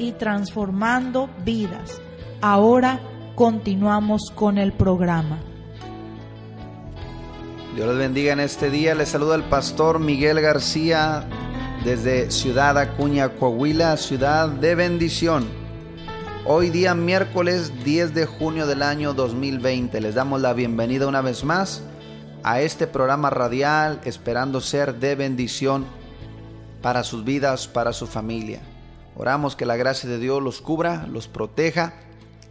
y transformando vidas. Ahora continuamos con el programa. Dios les bendiga en este día. Les saluda el pastor Miguel García desde Ciudad Acuña, Coahuila, ciudad de bendición. Hoy día miércoles 10 de junio del año 2020. Les damos la bienvenida una vez más a este programa radial esperando ser de bendición para sus vidas, para su familia. Oramos que la gracia de Dios los cubra, los proteja.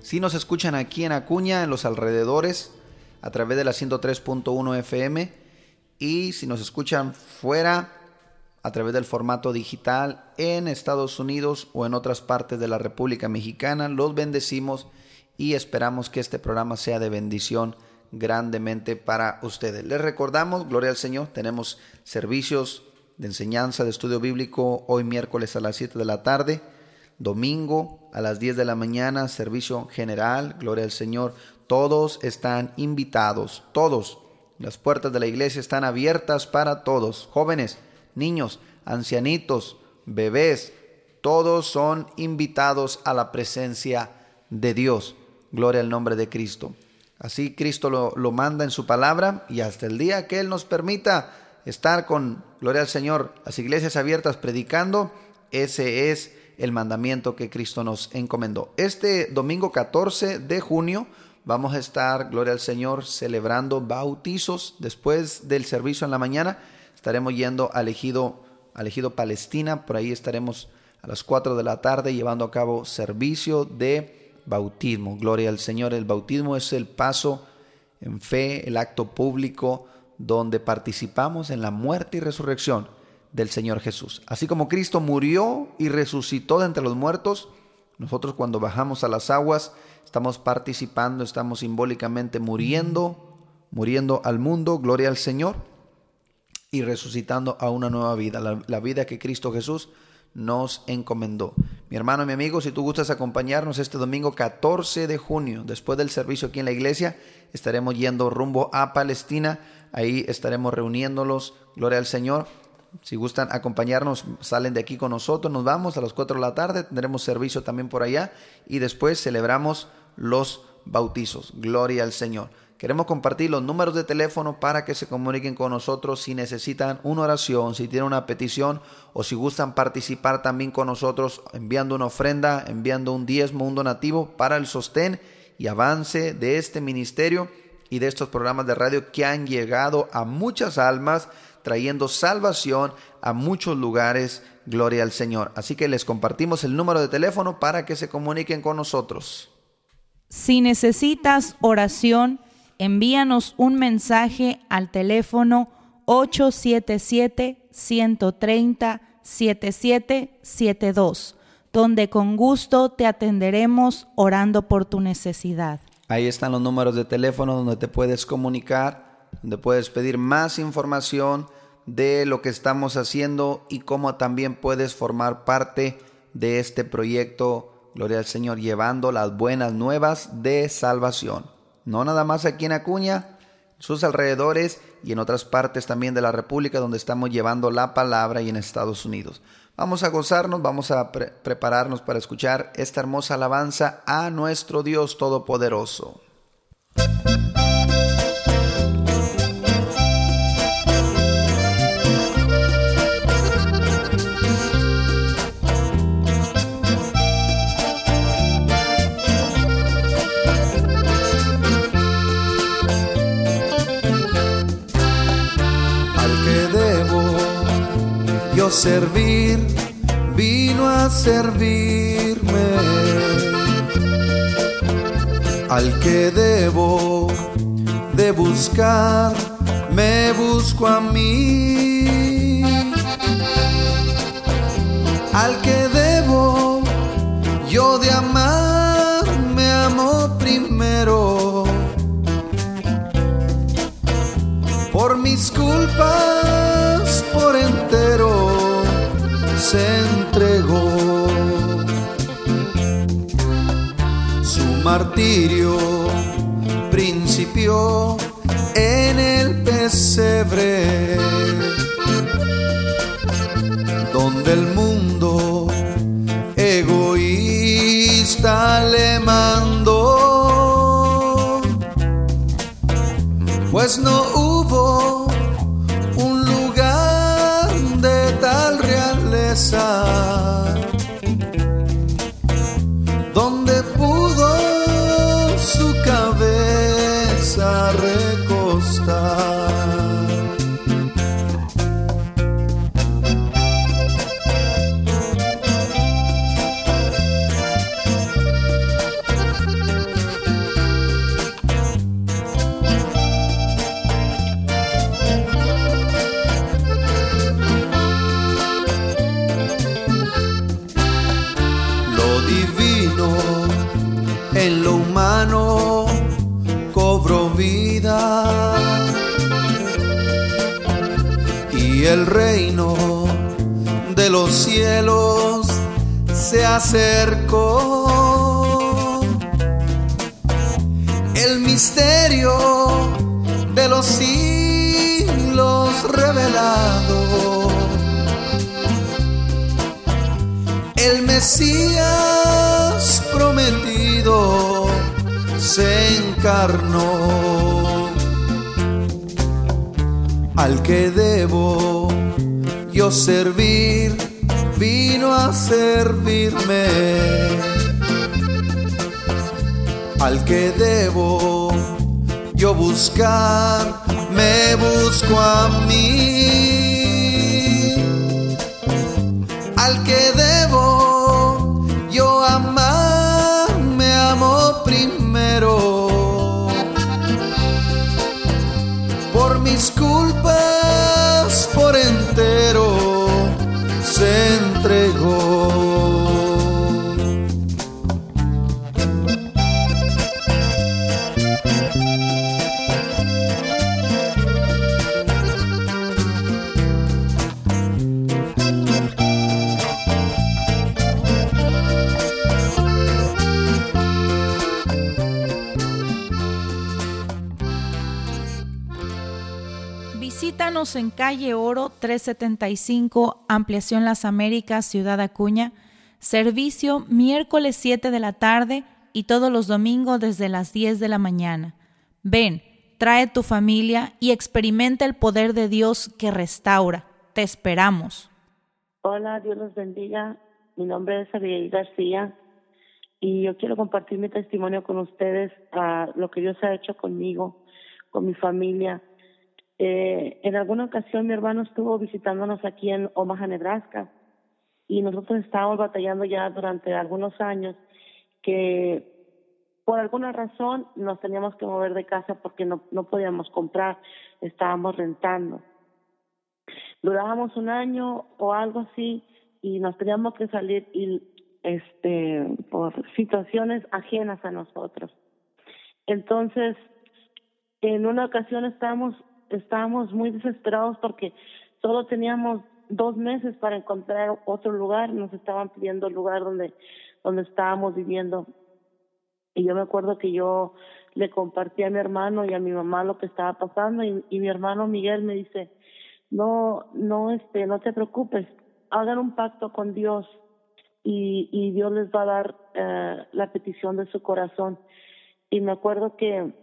Si nos escuchan aquí en Acuña, en los alrededores, a través de la 103.1 FM y si nos escuchan fuera a través del formato digital en Estados Unidos o en otras partes de la República Mexicana, los bendecimos y esperamos que este programa sea de bendición grandemente para ustedes. Les recordamos, gloria al Señor, tenemos servicios de enseñanza de estudio bíblico hoy miércoles a las 7 de la tarde, domingo a las 10 de la mañana, servicio general, gloria al Señor, todos están invitados, todos. Las puertas de la iglesia están abiertas para todos, jóvenes, niños, ancianitos, bebés, todos son invitados a la presencia de Dios. Gloria al nombre de Cristo. Así Cristo lo, lo, manda en su palabra y hasta el día que Él nos permita estar con, gloria al Señor, las iglesias abiertas predicando, ese es el mandamiento que Cristo nos encomendó. Este domingo 14 de junio Vamos a estar, gloria al Señor, celebrando bautizos. Después del servicio en la mañana estaremos yendo al ejido, al ejido Palestina. Por ahí estaremos a las 4 de la tarde llevando a cabo servicio de bautismo. Gloria al Señor. El bautismo es el paso en fe, el acto público donde participamos en la muerte y resurrección del Señor Jesús. Así como Cristo murió y resucitó de entre los muertos, nosotros cuando bajamos a las aguas, estamos participando, estamos simbólicamente muriendo, muriendo al mundo, gloria al Señor, y resucitando a una nueva vida, la, vida que Cristo Jesús nos encomendó. Mi hermano, mi amigo, si tú gustas acompañarnos este domingo 14 de junio, después del servicio aquí en la iglesia, estaremos yendo rumbo a Palestina, ahí estaremos reuniéndolos, gloria al Señor. Si gustan acompañarnos, salen de aquí con nosotros, nos vamos a las 4 de la tarde, tendremos servicio también por allá y después celebramos los bautizos. Gloria al Señor. Queremos compartir los números de teléfono para que se comuniquen con nosotros si necesitan una oración, si tienen una petición o si gustan participar también con nosotros enviando una ofrenda, enviando un diezmo, un donativo para el sostén y avance de este ministerio y de estos programas de radio que han llegado a muchas almas, trayendo salvación a muchos lugares. Gloria al Señor. Así que les compartimos el número de teléfono para que se comuniquen con nosotros. Si necesitas oración, envíanos un mensaje al teléfono 877-130-7772, donde con gusto te atenderemos orando por tu necesidad. Ahí están los números de teléfono donde te puedes comunicar, donde puedes pedir más información de lo que estamos haciendo y cómo también puedes formar parte de este proyecto gloria al Señor, llevando las buenas nuevas de salvación. No nada más aquí en Acuña, sus alrededores y en otras partes también de la República donde estamos llevando la palabra y en Estados Unidos. Vamos a gozarnos, vamos a prepararnos para escuchar esta hermosa alabanza a nuestro Dios Todopoderoso. Servir, vino a servirme. Al que debo de buscar, me busco a mí. Al que debo yo de amar, me amo primero. Por mis culpas, se entregó. Su martirio principió en el pesebre, donde el mundo egoísta le mandó, pues no coração. Acercó. El misterio de los siglos revelado el Mesías prometido se encarnó. Al que debo yo servir, vino a servirme. Al que debo yo buscar, me busco a mí al que debo En calle Oro 375, Ampliación Las Américas, Ciudad Acuña. Servicio miércoles 7 de la tarde y todos los domingos desde las 10 de la mañana. Ven, trae tu familia y experimenta el poder de Dios que restaura. Te esperamos. Hola, Dios los bendiga. Mi nombre es Abigail García y yo quiero compartir mi testimonio con ustedes a lo que Dios ha hecho conmigo, con mi familia. Eh, en alguna ocasión mi hermano estuvo visitándonos aquí en Omaha, Nebraska, y nosotros estábamos batallando ya durante algunos años que por alguna razón nos teníamos que mover de casa porque no, no podíamos comprar, estábamos rentando. Durábamos un año o algo así y nos teníamos que salir y este por situaciones ajenas a nosotros. Entonces, en una ocasión estábamos estábamos muy desesperados porque solo teníamos dos meses para encontrar otro lugar, nos estaban pidiendo el lugar donde donde estábamos viviendo. Y yo me acuerdo que yo le compartí a mi hermano y a mi mamá lo que estaba pasando y, mi hermano Miguel me dice, "No, no este, no te preocupes, hagan un pacto con Dios y, y Dios les va a dar eh, la petición de su corazón." Y me acuerdo que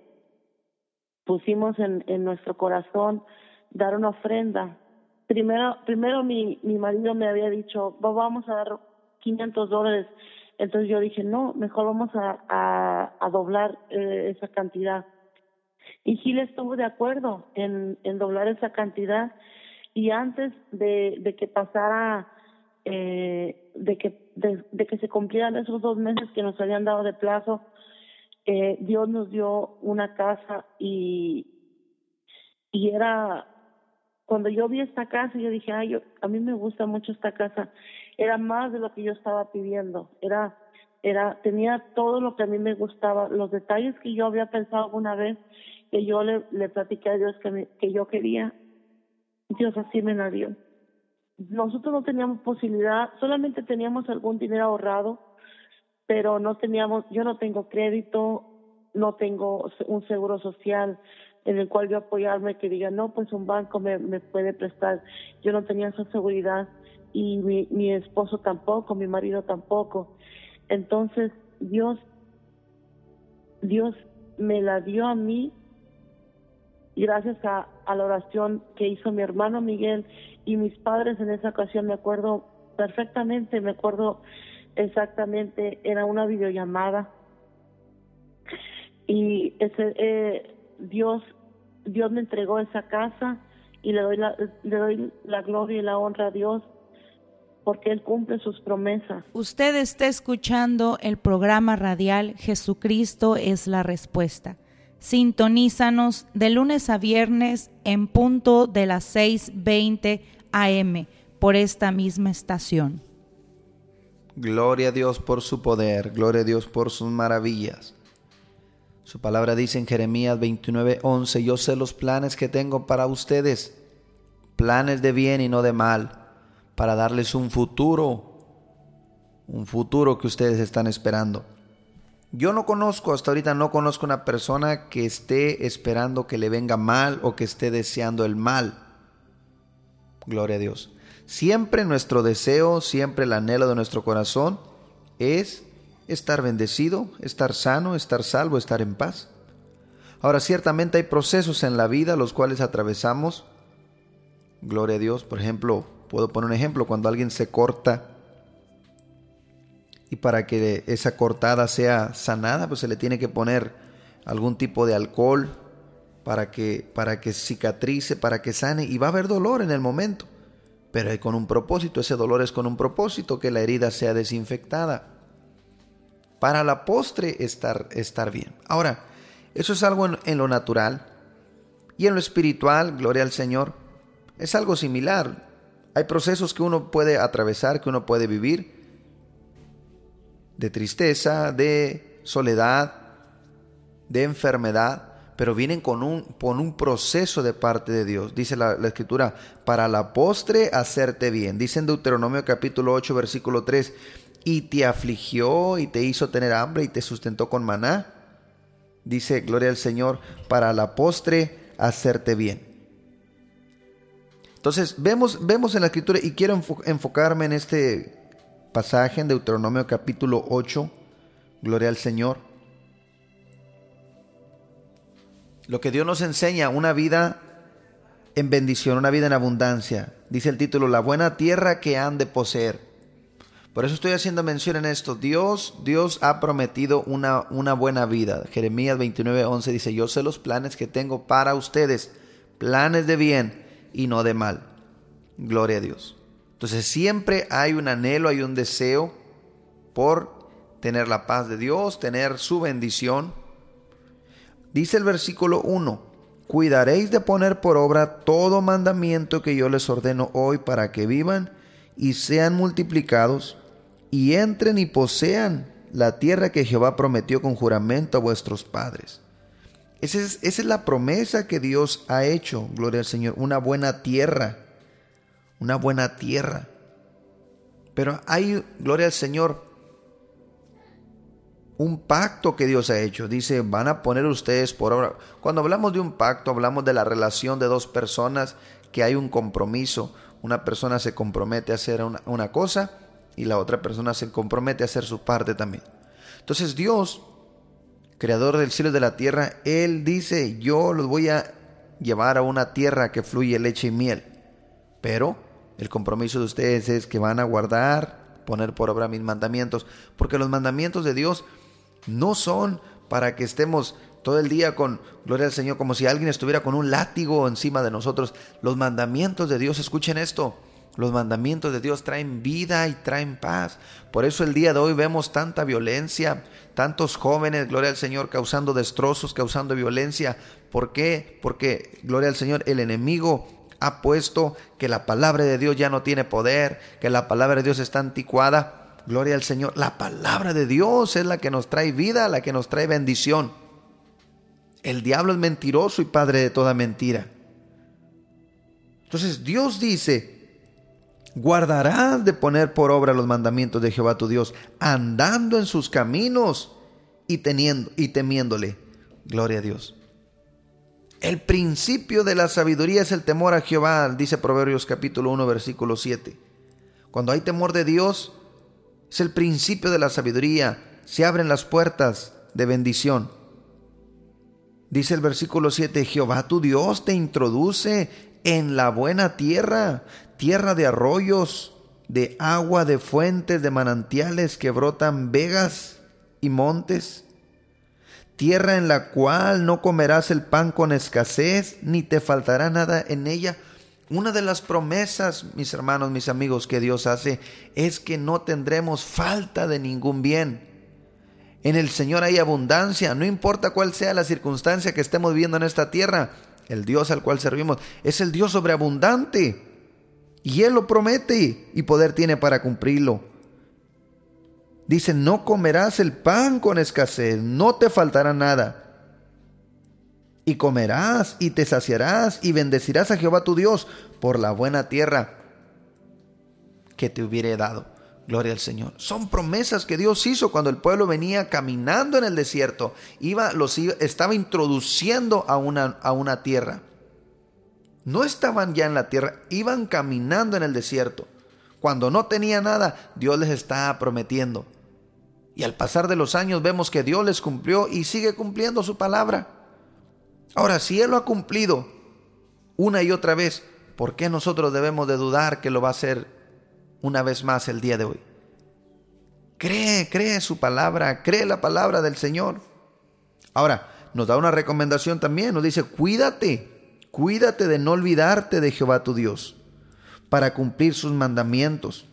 pusimos en, en nuestro corazón dar una ofrenda. Primero, primero mi, mi marido me había dicho, "Va- vamos a dar 500 dólares. Entonces yo dije, no, mejor vamos a, a, a doblar eh, esa cantidad. Y Gil estuvo de acuerdo en, en doblar esa cantidad y antes de, de que pasara, eh, de, que, de, que se cumplieran esos dos meses que nos habían dado de plazo, eh, Dios nos dio una casa y, y era, cuando yo vi esta casa, yo dije, ay, yo, a mí me gusta mucho esta casa, era más de lo que yo estaba pidiendo, era, era, tenía todo lo que a mí me gustaba, los detalles que yo había pensado alguna vez, que yo le, le platiqué a Dios que, que yo quería, Dios así me la dio. Nosotros no teníamos posibilidad, solamente teníamos algún dinero ahorrado, pero no teníamos, yo no tengo crédito, no tengo un seguro social en el cual yo apoyarme que diga, no, pues un banco me, me puede prestar. Yo no tenía esa seguridad y mi, mi esposo tampoco, mi marido tampoco. Entonces, Dios, Dios me la dio a mí gracias a, a la oración que hizo mi hermano Miguel y mis padres en esa ocasión, me acuerdo perfectamente, me acuerdo exactamente, era una videollamada y ese eh, Dios Dios me entregó esa casa y le doy la, le doy la gloria y la honra a Dios porque Él cumple sus promesas. Usted está escuchando el programa radial Jesucristo es la respuesta. Sintonízanos de lunes a viernes en punto de las 6.20 am por esta misma estación. Gloria a Dios por su poder, gloria a Dios por sus maravillas. Su palabra dice en Jeremías 29:11, yo sé los planes que tengo para ustedes, planes de bien y no de mal, para darles un futuro, un futuro que ustedes están esperando. Yo no conozco, hasta ahorita no conozco una persona que esté esperando que le venga mal o que esté deseando el mal. Gloria a Dios. Siempre nuestro deseo, siempre el anhelo de nuestro corazón es estar bendecido, estar sano, estar salvo, estar en paz. Ahora, ciertamente hay procesos en la vida los cuales atravesamos. Gloria a Dios. Por ejemplo, puedo poner un ejemplo, cuando alguien se corta y para que esa cortada sea sanada, pues se le tiene que poner algún tipo de alcohol para que, para que cicatrice, para que sane, y va a haber dolor en el momento, pero con un propósito, ese dolor es con un propósito, que la herida sea desinfectada, para la postre estar, estar bien. Ahora, eso es algo en lo natural, y en lo espiritual, gloria al Señor, es algo similar. Hay procesos que uno puede atravesar, que uno puede vivir, de tristeza, de soledad, de enfermedad, pero vienen con un, con un proceso de parte de Dios. Dice la, escritura, para la postre hacerte bien. Dice en Deuteronomio capítulo 8, versículo 3, y te afligió y te hizo tener hambre y te sustentó con maná. Dice, gloria al Señor, para la postre hacerte bien. Entonces, vemos, vemos en la escritura, y quiero enfocarme en este pasaje en Deuteronomio capítulo 8, gloria al Señor. Lo que Dios nos enseña, una vida en bendición, una vida en abundancia. Dice el título, la buena tierra que han de poseer. Por eso estoy haciendo mención en esto. Dios, Dios ha prometido una, una buena vida. Jeremías 29, 11 dice, yo sé los planes que tengo para ustedes, planes de bien y no de mal. Gloria a Dios. Entonces siempre hay un anhelo, hay un deseo por tener la paz de Dios, tener su bendición. Dice el versículo 1, cuidaréis de poner por obra todo mandamiento que yo les ordeno hoy para que vivan y sean multiplicados y entren y posean la tierra que Jehová prometió con juramento a vuestros padres. Esa es, esa es la promesa que Dios ha hecho, gloria al Señor, una buena tierra una buena tierra. Pero hay, gloria al Señor, un pacto que Dios ha hecho. Dice, van a poner ustedes por obra. Cuando hablamos de un pacto, hablamos de la relación de dos personas, que hay un compromiso. Una persona se compromete a hacer una, una cosa y la otra persona se compromete a hacer su parte también. Entonces Dios, creador del cielo y de la tierra, Él dice, yo los voy a llevar a una tierra que fluye leche y miel. Pero el compromiso de ustedes es que van a guardar, poner por obra mis mandamientos, porque los mandamientos de Dios no son para que estemos todo el día con, gloria al Señor, como si alguien estuviera con un látigo encima de nosotros. Los mandamientos de Dios, escuchen esto, los mandamientos de Dios traen vida y traen paz. Por eso el día de hoy vemos tanta violencia, tantos jóvenes, gloria al Señor, causando destrozos, causando violencia. ¿Por qué? Porque, gloria al Señor, el enemigo ha puesto que la palabra de Dios ya no tiene poder, que la palabra de Dios está anticuada. Gloria al Señor. La palabra de Dios es la que nos trae vida, la que nos trae bendición. El diablo es mentiroso y padre de toda mentira. Entonces Dios dice, guardarás de poner por obra los mandamientos de Jehová tu Dios, andando en sus caminos y, teniendo, y temiéndole. Gloria a Dios. El principio de la sabiduría es el temor a Jehová, dice Proverbios capítulo 1, versículo 7. Cuando hay temor de Dios, es el principio de la sabiduría. Se abren las puertas de bendición. Dice el versículo 7, Jehová tu Dios te introduce en la buena tierra, tierra de arroyos, de agua, de fuentes, de manantiales que brotan vegas y montes, tierra en la cual no comerás el pan con escasez, ni te faltará nada en ella. Una de las promesas, mis hermanos, mis amigos, que Dios hace es que no tendremos falta de ningún bien. En el Señor hay abundancia, no importa cuál sea la circunstancia que estemos viviendo en esta tierra, el Dios al cual servimos es el Dios sobreabundante. Y Él lo promete y poder tiene para cumplirlo. Dice, no comerás el pan con escasez, no te faltará nada. Y comerás y te saciarás y bendecirás a Jehová tu Dios por la buena tierra que te hubiere dado. Gloria al Señor. Son promesas que Dios hizo cuando el pueblo venía caminando en el desierto. Iba, los estaba introduciendo a una, a una tierra no estaban ya en la tierra, iban caminando en el desierto. Cuando no tenía nada, Dios les estaba prometiendo. Y al pasar de los años vemos que Dios les cumplió y sigue cumpliendo su palabra. Ahora, si Él lo ha cumplido una y otra vez, ¿por qué nosotros debemos de dudar que lo va a hacer una vez más el día de hoy? Cree, cree su palabra, cree la palabra del Señor. Ahora, nos da una recomendación también, nos dice, cuídate, Cuídate de no olvidarte de Jehová tu Dios para cumplir sus mandamientos.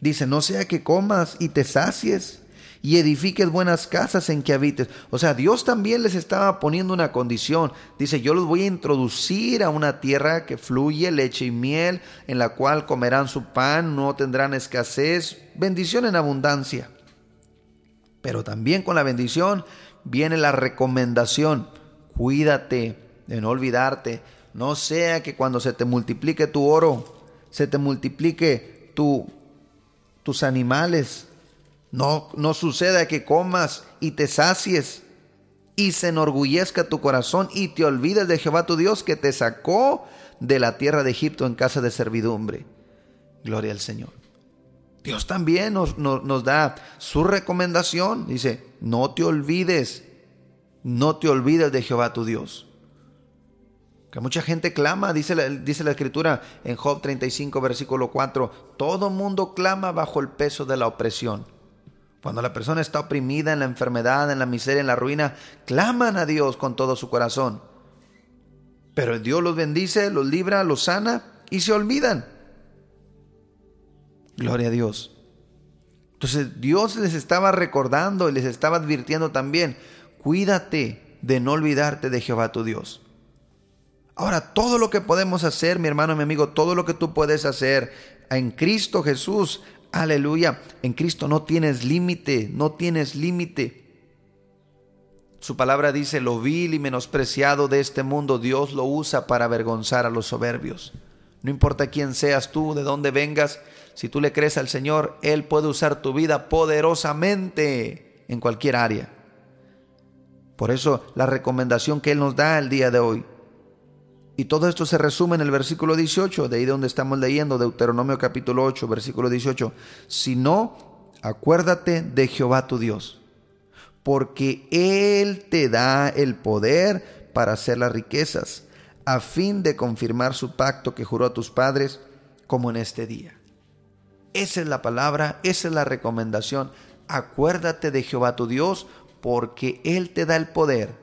Dice, no sea que comas y te sacies y edifiques buenas casas en que habites. O sea, Dios también les estaba poniendo una condición. Dice, yo los voy a introducir a una tierra que fluye leche y miel, en la cual comerán su pan, no tendrán escasez, bendición en abundancia. Pero también con la bendición viene la recomendación, cuídate de no olvidarte no sea que cuando se te multiplique tu oro, se te multiplique tu, tus animales. No, suceda que comas y te sacies y se enorgullezca tu corazón y te olvides de Jehová tu Dios que te sacó de la tierra de Egipto en casa de servidumbre. Gloria al Señor. Dios también nos, nos, da su recomendación. Dice, no te olvides, no te olvides de Jehová tu Dios. Que mucha gente clama, dice la, dice la escritura en Job 35, versículo 4, todo mundo clama bajo el peso de la opresión. Cuando la persona está oprimida en la enfermedad, en la miseria, en la ruina, claman a Dios con todo su corazón. Pero Dios los bendice, los libra, los sana y se olvidan. Gloria a Dios. Entonces Dios les estaba recordando y les estaba advirtiendo también, cuídate de no olvidarte de Jehová tu Dios. Ahora, todo lo que podemos hacer, mi hermano, mi amigo, todo lo que tú puedes hacer en Cristo Jesús, aleluya, en Cristo no tienes límite, no tienes límite. Su palabra dice, lo vil y menospreciado de este mundo, Dios lo usa para avergonzar a los soberbios. No importa quién seas tú, de dónde vengas, si tú le crees al Señor, Él puede usar tu vida poderosamente en cualquier área. Por eso la recomendación que Él nos da el día de hoy, y todo esto se resume en el versículo 18, de ahí donde estamos leyendo, Deuteronomio capítulo 8, versículo 18. Si no, acuérdate de Jehová tu Dios, porque Él te da el poder para hacer las riquezas, a fin de confirmar su pacto que juró a tus padres, como en este día. Esa es la palabra, esa es la recomendación. Acuérdate de Jehová tu Dios, porque Él te da el poder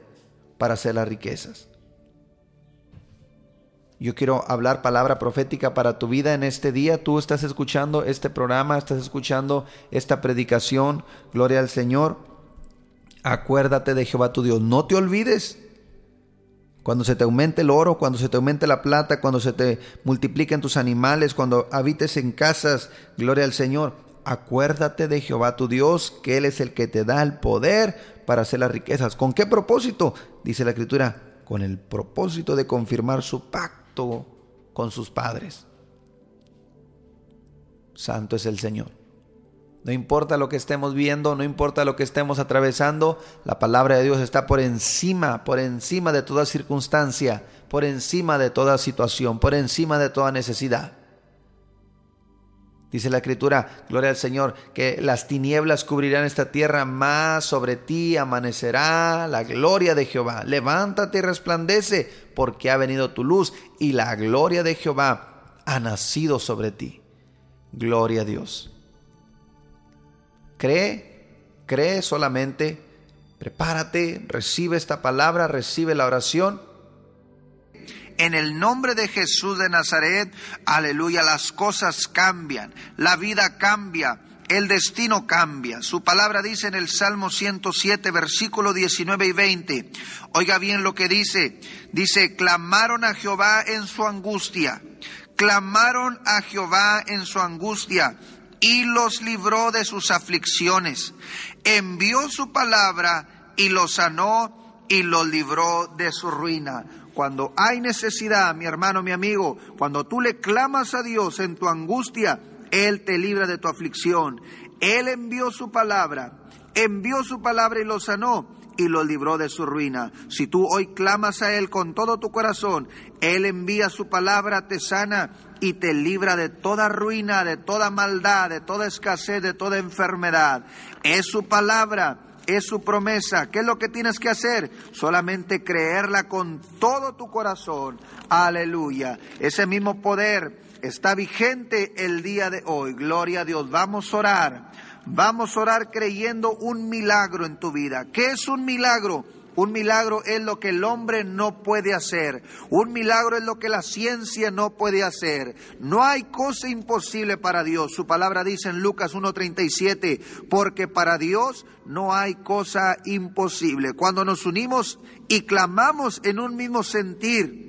para hacer las riquezas. Yo quiero hablar palabra profética para tu vida en este día. Tú estás escuchando este programa, estás escuchando esta predicación. Gloria al Señor. Acuérdate de Jehová tu Dios. No te olvides. Cuando se te aumente el oro, cuando se te aumente la plata, cuando se te multipliquen tus animales, cuando habites en casas, gloria al Señor. Acuérdate de Jehová tu Dios, que Él es el que te da el poder para hacer las riquezas. ¿Con qué propósito? Dice la Escritura, con el propósito de confirmar su pacto con sus padres. Santo es el Señor. No importa lo que estemos viendo, no importa lo que estemos atravesando, la palabra de Dios está por encima, por encima de toda circunstancia, por encima de toda situación, por encima de toda necesidad. Dice la escritura, gloria al Señor, que las tinieblas cubrirán esta tierra, más sobre ti amanecerá la gloria de Jehová. Levántate y resplandece, porque ha venido tu luz y la gloria de Jehová ha nacido sobre ti. Gloria a Dios. Cree, cree solamente, prepárate, recibe esta palabra, recibe la oración en el nombre de Jesús de Nazaret, aleluya, las cosas cambian, la vida cambia, el destino cambia. Su palabra dice en el Salmo 107, versículo 19 y 20. Oiga bien lo que dice. Dice, clamaron a Jehová en su angustia. Clamaron a Jehová en su angustia y los libró de sus aflicciones. Envió su palabra y los sanó y los libró de su ruina. Cuando hay necesidad, mi hermano, mi amigo, cuando tú le clamas a Dios en tu angustia, Él te libra de tu aflicción. Él envió su palabra, envió su palabra y lo sanó y lo libró de su ruina. Si tú hoy clamas a Él con todo tu corazón, Él envía su palabra, te sana y te libra de toda ruina, de toda maldad, de toda escasez, de toda enfermedad. Es su palabra es su promesa. ¿Qué es lo que tienes que hacer? Solamente creerla con todo tu corazón. Aleluya. Ese mismo poder está vigente el día de hoy. Gloria a Dios. Vamos a orar. Vamos a orar creyendo un milagro en tu vida. ¿Qué es un milagro? Un milagro es lo que el hombre no puede hacer. Un milagro es lo que la ciencia no puede hacer. No hay cosa imposible para Dios. Su palabra dice en Lucas 1.37, porque para Dios no hay cosa imposible. Cuando nos unimos y clamamos en un mismo sentir,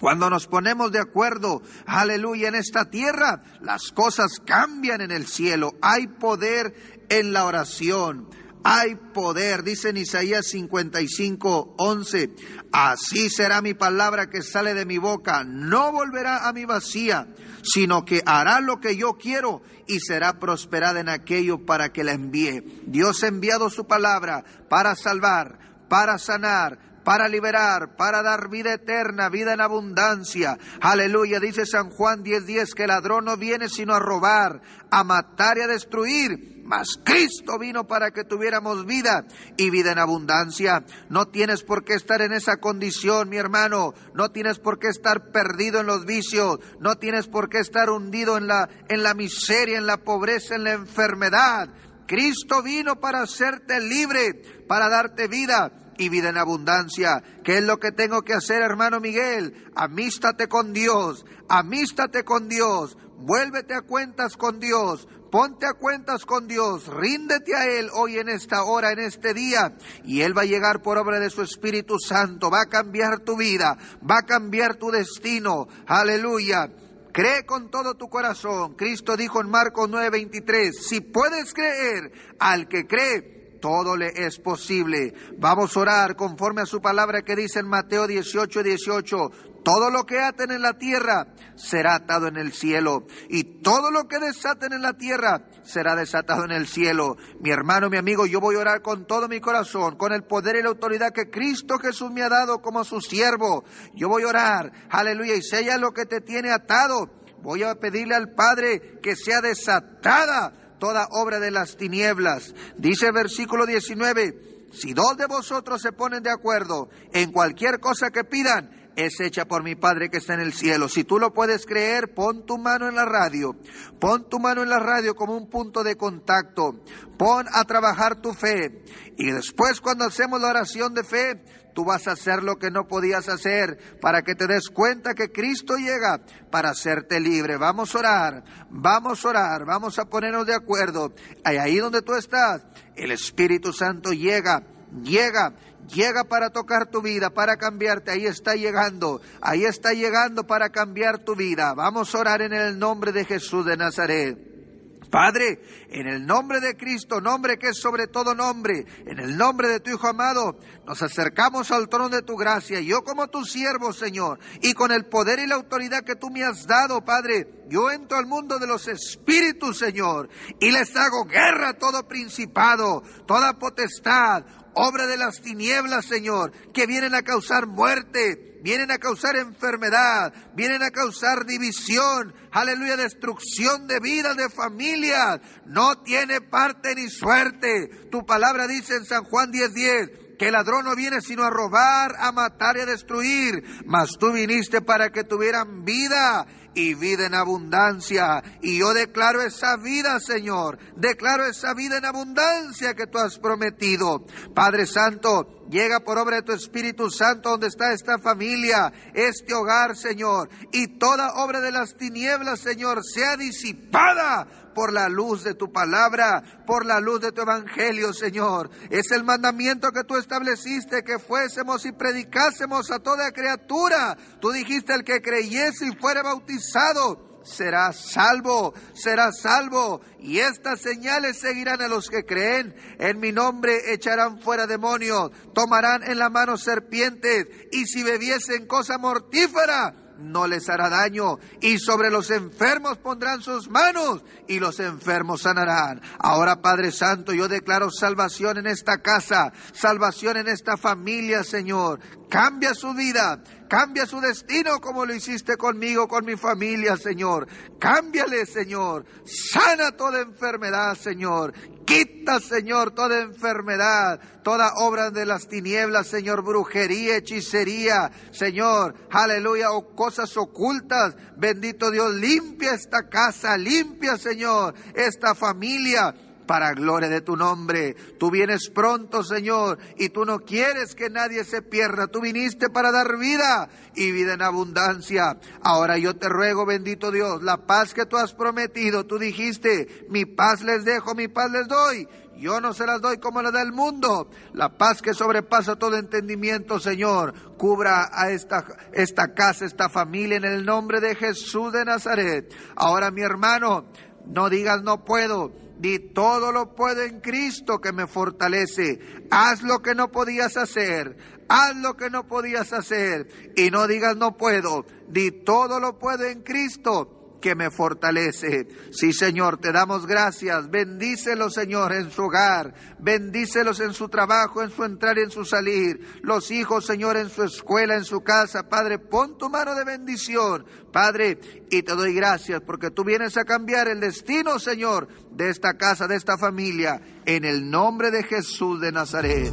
cuando nos ponemos de acuerdo, aleluya, en esta tierra, las cosas cambian en el cielo. Hay poder en la oración hay poder, dice en Isaías 55, 11, así será mi palabra que sale de mi boca, no volverá a mi vacía, sino que hará lo que yo quiero y será prosperada en aquello para que la envíe. Dios ha enviado su palabra para salvar, para sanar, para liberar, para dar vida eterna, vida en abundancia. Aleluya, dice San Juan 10:10 10, que el ladrón no viene sino a robar, a matar y a destruir. Mas Cristo vino para que tuviéramos vida y vida en abundancia. No tienes por qué estar en esa condición, mi hermano. No tienes por qué estar perdido en los vicios. No tienes por qué estar hundido en la, en la miseria, en la pobreza, en la enfermedad. Cristo vino para hacerte libre, para darte vida y vida en abundancia. ¿Qué es lo que tengo que hacer, hermano Miguel? Amístate con Dios, amístate con Dios, vuélvete a cuentas con Dios, ponte a cuentas con Dios, ríndete a Él hoy en esta hora, en este día, y Él va a llegar por obra de su Espíritu Santo, va a cambiar tu vida, va a cambiar tu destino. Aleluya. Cree con todo tu corazón. Cristo dijo en Marcos 9:23, si puedes creer al que cree, todo le es posible. Vamos a orar conforme a su palabra que dice en Mateo 18, 18. Todo lo que aten en la tierra será atado en el cielo. Y todo lo que desaten en la tierra será desatado en el cielo. Mi hermano, mi amigo, yo voy a orar con todo mi corazón, con el poder y la autoridad que Cristo Jesús me ha dado como su siervo. Yo voy a orar, aleluya, y sella lo que te tiene atado. Voy a pedirle al Padre que sea desatada toda obra de las tinieblas. Dice el versículo 19, si dos de vosotros se ponen de acuerdo en cualquier cosa que pidan, es hecha por mi Padre que está en el cielo. Si tú lo puedes creer, pon tu mano en la radio. Pon tu mano en la radio como un punto de contacto. Pon a trabajar tu fe. Y después cuando hacemos la oración de fe, Tú vas a hacer lo que no podías hacer para que te des cuenta que Cristo llega para hacerte libre. Vamos a orar, vamos a orar, vamos a ponernos de acuerdo. Ahí donde tú estás, el Espíritu Santo llega, llega llega para tocar tu vida, para cambiarte. Ahí está llegando, ahí está llegando para cambiar tu vida. Vamos a orar en el nombre de Jesús de Nazaret. Padre, en el nombre de Cristo, nombre que es sobre todo nombre, en el nombre de tu Hijo amado, nos acercamos al trono de tu gracia. Yo como tu siervo, Señor, y con el poder y la autoridad que tú me has dado, Padre, yo entro al mundo de los espíritus, Señor, y les hago guerra a todo principado, toda potestad, obra de las tinieblas, Señor, que vienen a causar muerte, vienen a causar enfermedad, vienen a causar división, aleluya, destrucción de vida, de familia. No tiene parte ni suerte. Tu palabra dice en San Juan 10:10 que el ladrón no viene sino a robar, a matar y a destruir, mas tú viniste para que tuvieran vida y vida en abundancia. Y yo declaro esa vida, Señor. Declaro esa vida en abundancia que tú has prometido. Padre Santo, llega por obra de tu Espíritu Santo donde está esta familia, este hogar, Señor. Y toda obra de las tinieblas, Señor, sea disipada por la luz de tu palabra, por la luz de tu evangelio, Señor. Es el mandamiento que tú estableciste, que fuésemos y predicásemos a toda criatura. Tú dijiste el que creyese y fuere bautizado será salvo, será salvo. Y estas señales seguirán a los que creen. En mi nombre echarán fuera demonios, tomarán en la mano serpientes, y si bebiesen cosa mortífera, no les hará daño, y sobre los enfermos pondrán sus manos, y los enfermos sanarán. Ahora, Padre Santo, yo declaro salvación en esta casa, salvación en esta familia, Señor. Cambia su vida, cambia su destino como lo hiciste conmigo, con mi familia, Señor. Cámbiale, Señor. Sana toda enfermedad, Señor. Quita, Señor, toda enfermedad, toda obra de las tinieblas, Señor, brujería, hechicería, Señor, aleluya, o cosas ocultas. Bendito Dios, limpia esta casa, limpia, Señor, esta familia para gloria de tu nombre. Tú vienes pronto, Señor, y tú no quieres que nadie se pierda. Tú viniste para dar vida y vida en abundancia. Ahora yo te ruego, bendito Dios, la paz que tú has prometido. Tú dijiste, mi paz les dejo, mi paz les doy. Yo no se las doy como la da el mundo. La paz que sobrepasa todo entendimiento, Señor, cubra a esta, esta casa, esta familia en el nombre de Jesús de Nazaret. Ahora, mi hermano, no digas no puedo Di todo lo puedo en Cristo que me fortalece. Haz lo que no podías hacer. Haz lo que no podías hacer. Y no digas no puedo. Di todo lo puedo en Cristo que me fortalece. Sí, Señor, te damos gracias. Bendícelos, Señor, en su hogar. Bendícelos en su trabajo, en su entrar y en su salir. Los hijos, Señor, en su escuela, en su casa. Padre, pon tu mano de bendición. Padre, y te doy gracias porque tú vienes a cambiar el destino, Señor, de esta casa, de esta familia. En el nombre de Jesús de Nazaret.